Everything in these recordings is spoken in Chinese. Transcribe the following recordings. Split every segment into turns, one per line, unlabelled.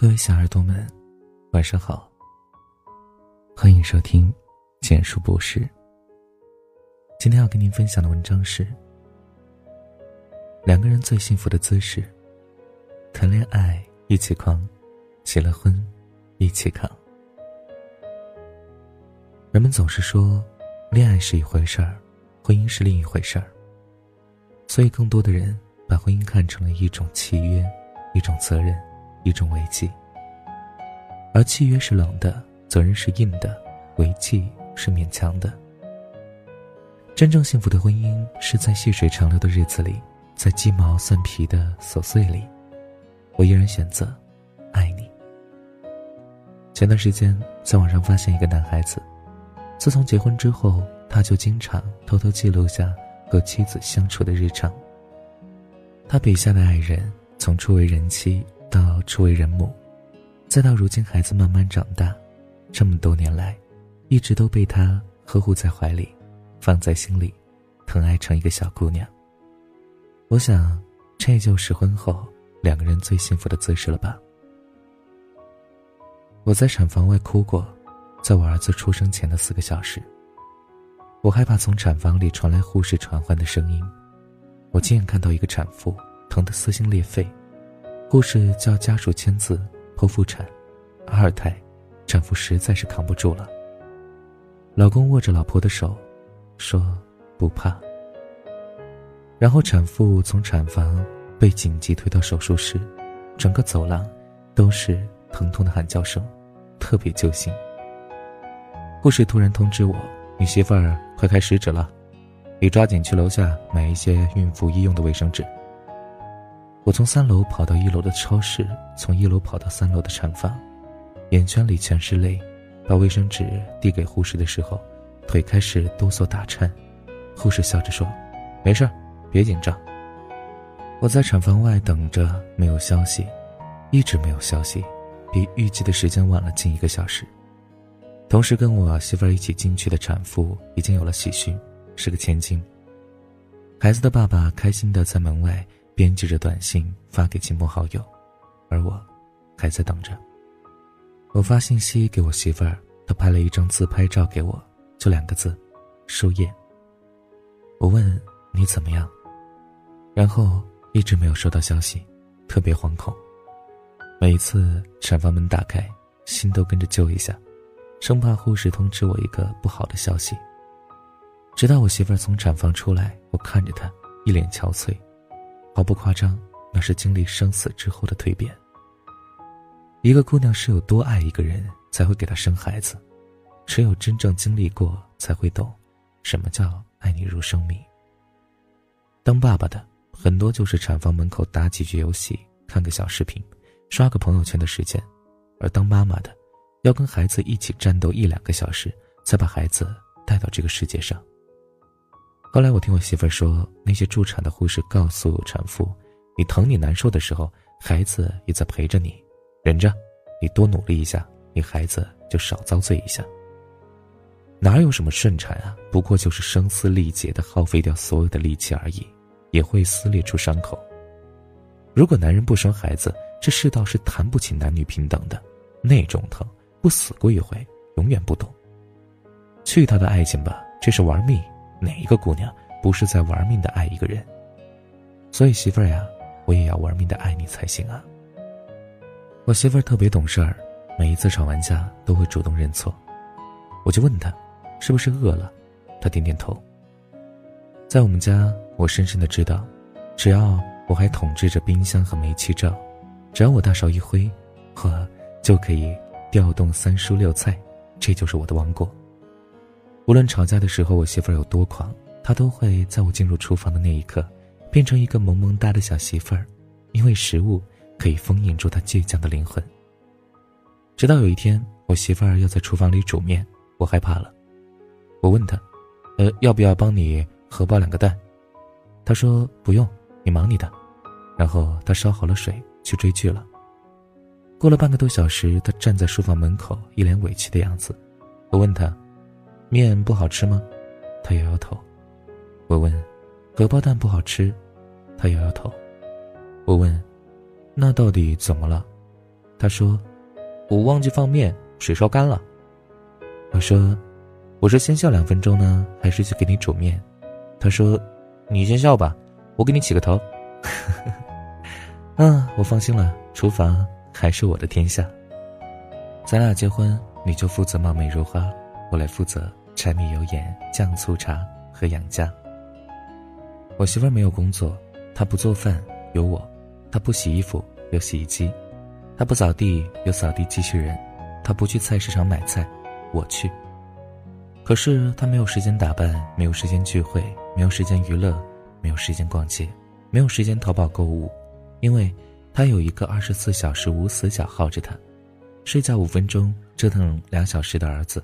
各位小耳朵们，晚上好。欢迎收听简述博士。今天要跟您分享的文章是：两个人最幸福的姿势，谈恋爱一起狂，结了婚一起扛。人们总是说，恋爱是一回事儿，婚姻是另一回事儿。所以，更多的人把婚姻看成了一种契约，一种责任。一种违纪，而契约是冷的，责任是硬的，违纪是勉强的。真正幸福的婚姻是在细水长流的日子里，在鸡毛蒜皮的琐碎里，我依然选择爱你。前段时间在网上发现一个男孩子，自从结婚之后，他就经常偷偷记录下和妻子相处的日常。他笔下的爱人从初为人妻。到初为人母，再到如今孩子慢慢长大，这么多年来，一直都被他呵护在怀里，放在心里，疼爱成一个小姑娘。我想，这就是婚后两个人最幸福的姿势了吧。我在产房外哭过，在我儿子出生前的四个小时，我害怕从产房里传来护士传唤的声音，我亲眼看到一个产妇疼得撕心裂肺。护士叫家属签字剖腹产，二胎，产妇实在是扛不住了。老公握着老婆的手，说不怕。然后产妇从产房被紧急推到手术室，整个走廊都是疼痛的喊叫声，特别揪心。护士突然通知我：“你媳妇儿快开十指了，你抓紧去楼下买一些孕妇医用的卫生纸。”我从三楼跑到一楼的超市，从一楼跑到三楼的产房，眼圈里全是泪。把卫生纸递给护士的时候，腿开始哆嗦打颤。护士笑着说：“没事儿，别紧张。”我在产房外等着，没有消息，一直没有消息，比预计的时间晚了近一个小时。同时跟我媳妇儿一起进去的产妇已经有了喜讯，是个千金。孩子的爸爸开心的在门外。编辑着短信发给亲朋好友，而我还在等着。我发信息给我媳妇儿，她拍了一张自拍照给我，就两个字：输液。我问你怎么样，然后一直没有收到消息，特别惶恐。每一次产房门打开，心都跟着揪一下，生怕护士通知我一个不好的消息。直到我媳妇儿从产房出来，我看着她，一脸憔悴。毫不夸张，那是经历生死之后的蜕变。一个姑娘是有多爱一个人，才会给他生孩子；只有真正经历过，才会懂什么叫爱你如生命。当爸爸的很多就是产房门口打几局游戏、看个小视频、刷个朋友圈的时间，而当妈妈的，要跟孩子一起战斗一两个小时，才把孩子带到这个世界上。后来我听我媳妇儿说，那些助产的护士告诉产妇：“你疼你难受的时候，孩子也在陪着你，忍着，你多努力一下，你孩子就少遭罪一下。”哪有什么顺产啊？不过就是声嘶力竭的耗费掉所有的力气而已，也会撕裂出伤口。如果男人不生孩子，这世道是谈不起男女平等的，那种疼不死过一回，永远不懂。去他的爱情吧，这是玩命。哪一个姑娘不是在玩命的爱一个人？所以媳妇儿呀，我也要玩命的爱你才行啊。我媳妇儿特别懂事儿，每一次吵完架都会主动认错。我就问她，是不是饿了？她点点头。在我们家，我深深的知道，只要我还统治着冰箱和煤气灶，只要我大勺一挥，呵就可以调动三蔬六菜，这就是我的王国。无论吵架的时候我媳妇儿有多狂，她都会在我进入厨房的那一刻，变成一个萌萌哒的小媳妇儿，因为食物可以封印住她倔强的灵魂。直到有一天，我媳妇儿要在厨房里煮面，我害怕了。我问她：“呃，要不要帮你荷包两个蛋？”她说：“不用，你忙你的。”然后她烧好了水去追剧了。过了半个多小时，她站在书房门口，一脸委屈的样子。我问她。面不好吃吗？他摇摇头。我问：“荷包蛋不好吃？”他摇摇头。我问：“那到底怎么了？”他说：“我忘记放面，水烧干了。”我说：“我是先笑两分钟呢，还是去给你煮面？”他说：“你先笑吧，我给你起个头。”嗯，我放心了，厨房还是我的天下。咱俩结婚，你就负责貌美如花，我来负责柴米油盐酱醋茶和养家。我媳妇儿没有工作，她不做饭有我，她不洗衣服有洗衣机，她不扫地有扫地机器人，她不去菜市场买菜。我去。可是他没有时间打扮，没有时间聚会，没有时间娱乐，没有时间逛街，没有时间淘宝购物，因为他有一个二十四小时无死角耗着他，睡觉五分钟折腾两小时的儿子。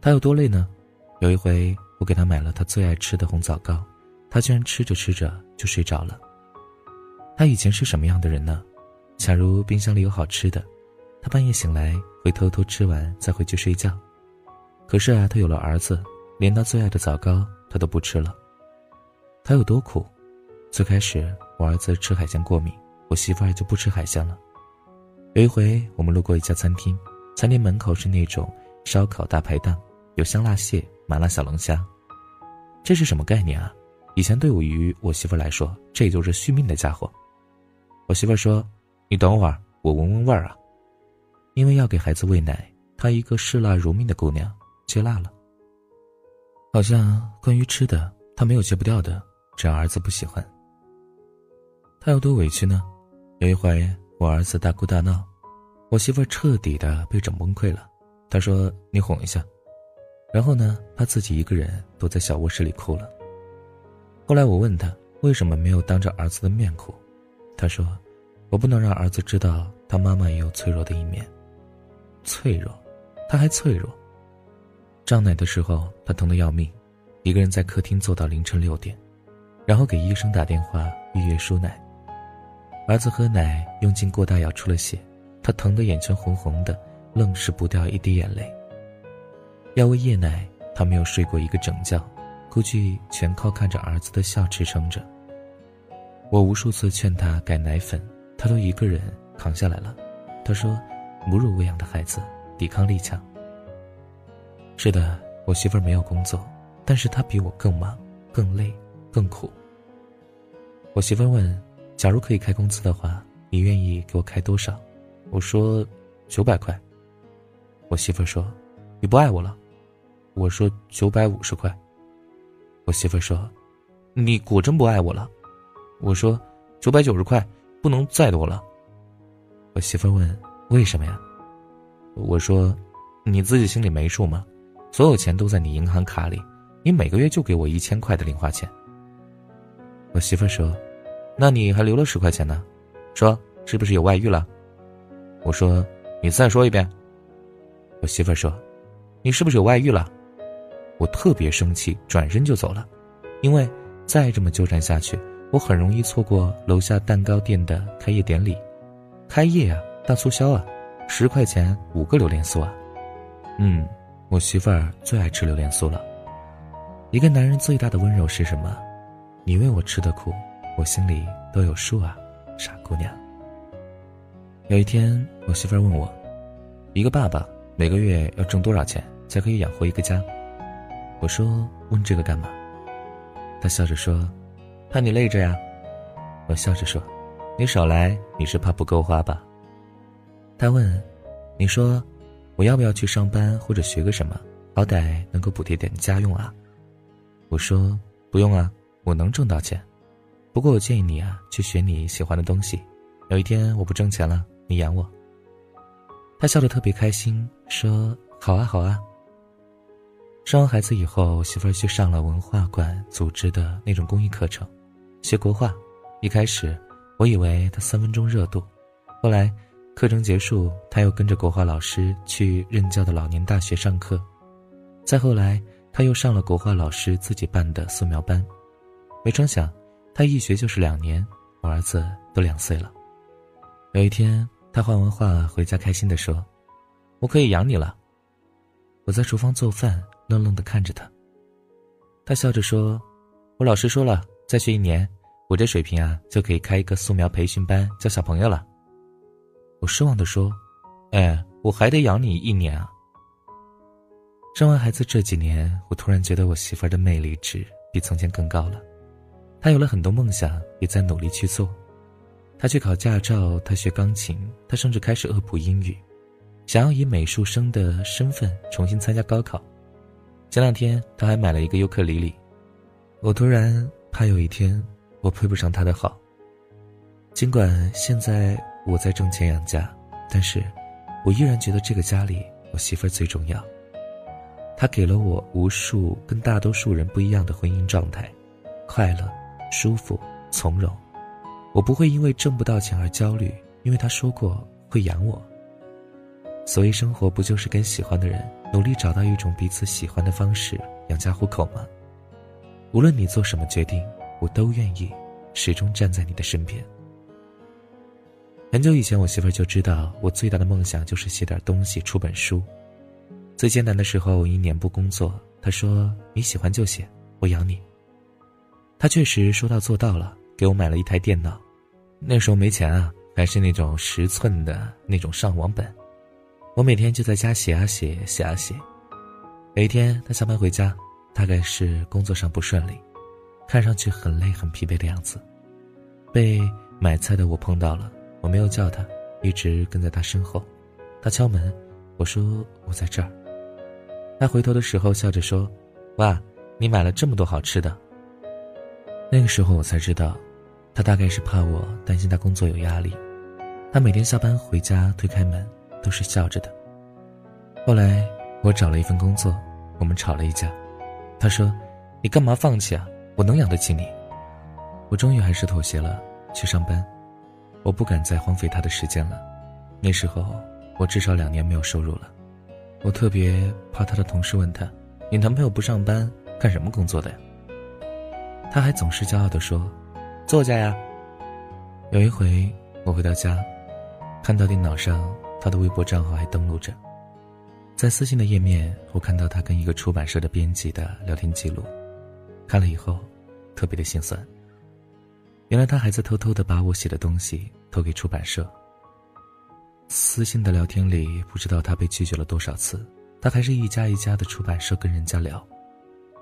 他有多累呢？有一回我给他买了他最爱吃的红枣糕，他居然吃着吃着就睡着了。他以前是什么样的人呢？假如冰箱里有好吃的。他半夜醒来会偷偷吃完再回去睡觉，可是啊，他有了儿子，连他最爱的枣糕他都不吃了。他有多苦？最开始我儿子吃海鲜过敏，我媳妇儿就不吃海鲜了。有一回我们路过一家餐厅，餐厅门口是那种烧烤大排档，有香辣蟹、麻辣小龙虾，这是什么概念啊？以前对于我媳妇来说，这也就是续命的家伙。我媳妇说：“你等会儿，我闻闻味儿啊。”因为要给孩子喂奶，她一个嗜辣如命的姑娘戒辣了。好像关于吃的，她没有戒不掉的，只要儿子不喜欢。她有多委屈呢？有一回我儿子大哭大闹，我媳妇彻底的被整崩溃了。她说：“你哄一下。”然后呢，她自己一个人躲在小卧室里哭了。后来我问她为什么没有当着儿子的面哭，她说：“我不能让儿子知道他妈妈也有脆弱的一面。”脆弱，他还脆弱。胀奶的时候，他疼得要命，一个人在客厅坐到凌晨六点，然后给医生打电话预约输奶。儿子喝奶用劲过大，咬出了血，他疼得眼圈红红的，愣是不掉一滴眼泪。要喂夜奶，他没有睡过一个整觉，估计全靠看着儿子的笑支撑着。我无数次劝他改奶粉，他都一个人扛下来了。他说。母乳喂养的孩子，抵抗力强。是的，我媳妇儿没有工作，但是她比我更忙、更累、更苦。我媳妇儿问：“假如可以开工资的话，你愿意给我开多少？”我说：“九百块。”我媳妇儿说：“你不爱我了。”我说：“九百五十块。”我媳妇说：“你果真不爱我了。”我说：“九百九十块，不能再多了。”我媳妇问。为什么呀？我说，你自己心里没数吗？所有钱都在你银行卡里，你每个月就给我一千块的零花钱。我媳妇说：“那你还留了十块钱呢，说是不是有外遇了？”我说：“你再说一遍。”我媳妇说：“你是不是有外遇了？”我特别生气，转身就走了，因为再这么纠缠下去，我很容易错过楼下蛋糕店的开业典礼。开业啊！大促销啊，十块钱五个榴莲酥啊！嗯，我媳妇儿最爱吃榴莲酥了。一个男人最大的温柔是什么？你为我吃的苦，我心里都有数啊，傻姑娘。有一天，我媳妇儿问我，一个爸爸每个月要挣多少钱才可以养活一个家？我说问这个干嘛？他笑着说，怕你累着呀。我笑着说，你少来，你是怕不够花吧？他问：“你说，我要不要去上班或者学个什么，好歹能够补贴点家用啊？”我说：“不用啊，我能挣到钱。不过我建议你啊，去学你喜欢的东西。有一天我不挣钱了，你养我。”他笑得特别开心，说：“好啊，好啊。”生完孩子以后，媳妇儿去上了文化馆组织的那种公益课程，学国画。一开始我以为他三分钟热度，后来。课程结束，他又跟着国画老师去任教的老年大学上课。再后来，他又上了国画老师自己办的素描班。没成想，他一学就是两年。我儿子都两岁了。有一天，他画完画回家，开心地说：“我可以养你了。”我在厨房做饭，愣愣地看着他。他笑着说：“我老师说了，再学一年，我这水平啊，就可以开一个素描培训班，教小朋友了。”我失望的说：“哎，我还得养你一年啊。”生完孩子这几年，我突然觉得我媳妇儿的魅力值比从前更高了。她有了很多梦想，也在努力去做。她去考驾照，她学钢琴，她甚至开始恶补英语，想要以美术生的身份重新参加高考。前两天，他还买了一个尤克里里。我突然怕有一天我配不上他的好。尽管现在我在挣钱养家，但是我依然觉得这个家里我媳妇儿最重要。他给了我无数跟大多数人不一样的婚姻状态，快乐、舒服、从容。我不会因为挣不到钱而焦虑，因为他说过会养我。所谓生活，不就是跟喜欢的人努力找到一种彼此喜欢的方式养家糊口吗？无论你做什么决定，我都愿意始终站在你的身边。很久以前，我媳妇儿就知道我最大的梦想就是写点东西，出本书。最艰难的时候，我一年不工作，她说：“你喜欢就写，我养你。”他确实说到做到了，给我买了一台电脑。那时候没钱啊，还是那种十寸的那种上网本。我每天就在家写啊写，写啊写。有一天他下班回家，大概是工作上不顺利，看上去很累很疲惫的样子。被买菜的我碰到了，我没有叫他，一直跟在他身后。他敲门，我说我在这儿。他回头的时候笑着说：“哇，你买了这么多好吃的。”那个时候我才知道，他大概是怕我担心他工作有压力。他每天下班回家推开门都是笑着的。后来我找了一份工作，我们吵了一架。他说：“你干嘛放弃啊？我能养得起你。”我终于还是妥协了，去上班。我不敢再荒废他的时间了。那时候我至少两年没有收入了。我特别怕他的同事问他：“你男朋友不上班，干什么工作的呀？”他还总是骄傲地说：“作家呀。”有一回我回到家，看到电脑上他的微博账号还登录着，在私信的页面，我看到他跟一个出版社的编辑的聊天记录，看了以后，特别的心酸。原来他还在偷偷的把我写的东西投给出版社。私信的聊天里，不知道他被拒绝了多少次，他还是一家一家的出版社跟人家聊，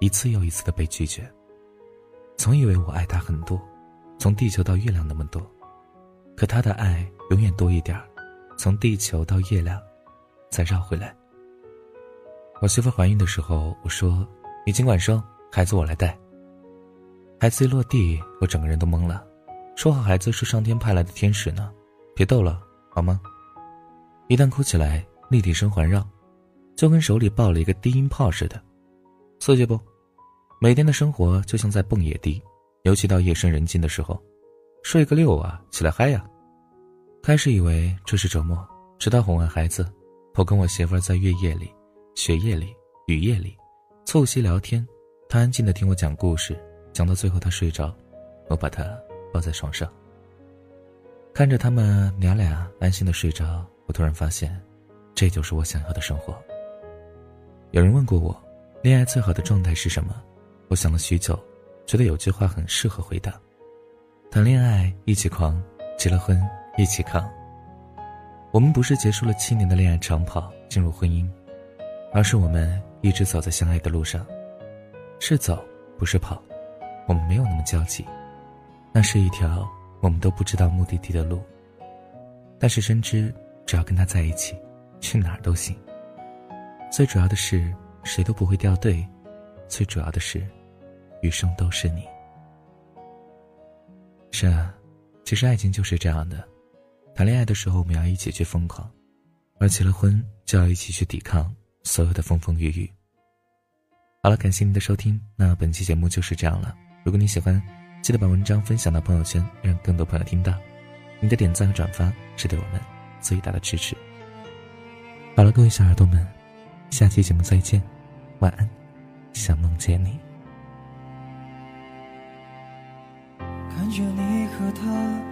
一次又一次的被拒绝。总以为我爱他很多，从地球到月亮那么多，可他的爱永远多一点儿从地球到月亮，再绕回来。我媳妇怀孕的时候，我说：“你尽管生，孩子我来带。”孩子一落地，我整个人都懵了，说好孩子是上天派来的天使呢，别逗了，好吗？一旦哭起来，立体声环绕，就跟手里抱了一个低音炮似的，刺激不？每天的生活就像在蹦野迪，尤其到夜深人静的时候，睡个六啊，起来嗨呀！开始以为这是折磨，直到哄完孩子，我跟我媳妇儿在月夜里、雪夜里、雨夜里，促膝聊天，她安静的听我讲故事，讲到最后她睡着，我把她抱在床上，看着他们娘俩安心的睡着。我突然发现，这就是我想要的生活。有人问过我，恋爱最好的状态是什么？我想了许久，觉得有句话很适合回答：谈恋爱一起狂，结了婚一起扛。我们不是结束了七年的恋爱长跑进入婚姻，而是我们一直走在相爱的路上，是走不是跑。我们没有那么焦急，那是一条我们都不知道目的地的路，但是深知。只要跟他在一起，去哪儿都行。最主要的是，谁都不会掉队；最主要的是，余生都是你。是啊，其实爱情就是这样的。谈恋爱的时候，我们要一起去疯狂；而结了婚，就要一起去抵抗所有的风风雨雨。好了，感谢您的收听，那本期节目就是这样了。如果你喜欢，记得把文章分享到朋友圈，让更多朋友听到。你的点赞和转发是对我们。最大的支持。好了，各位小耳朵们，下期节目再见，晚安，想梦见你。
看着你和他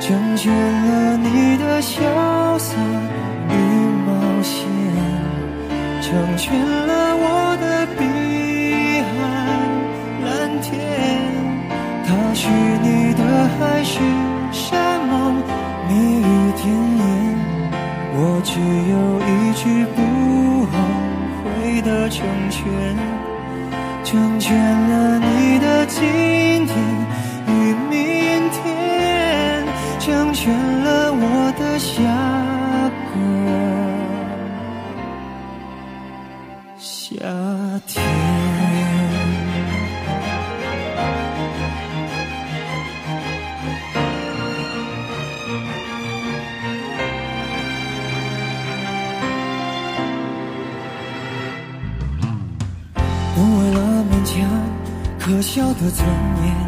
成全了你的潇洒与冒险。成全了我的碧海蓝天，他是你的海誓山盟蜜语甜言，我只有一句不后悔的成全，成全了你的今天与明天，成全了我的下个。夏天，不为了勉强可笑的尊严，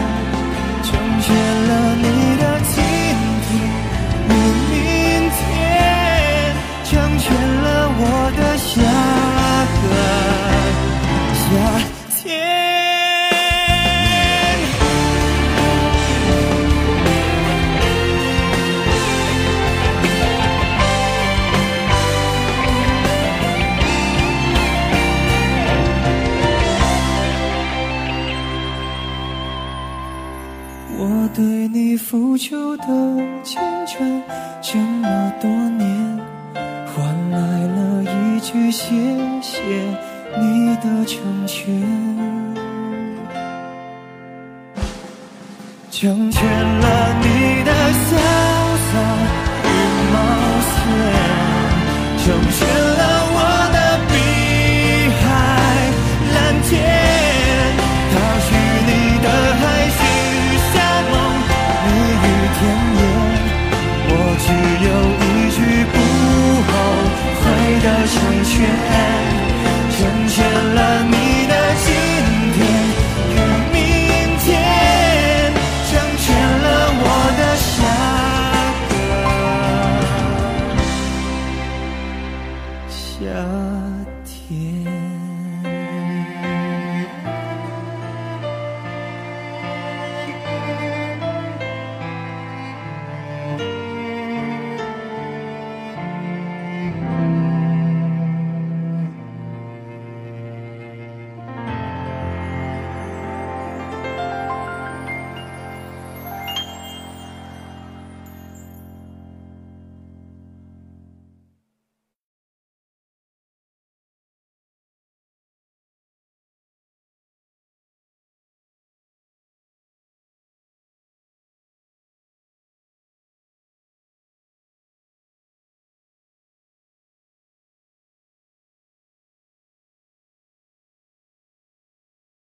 了你的你付出的青春这么多年，换来了一句谢谢你的成全，成全了你的笑。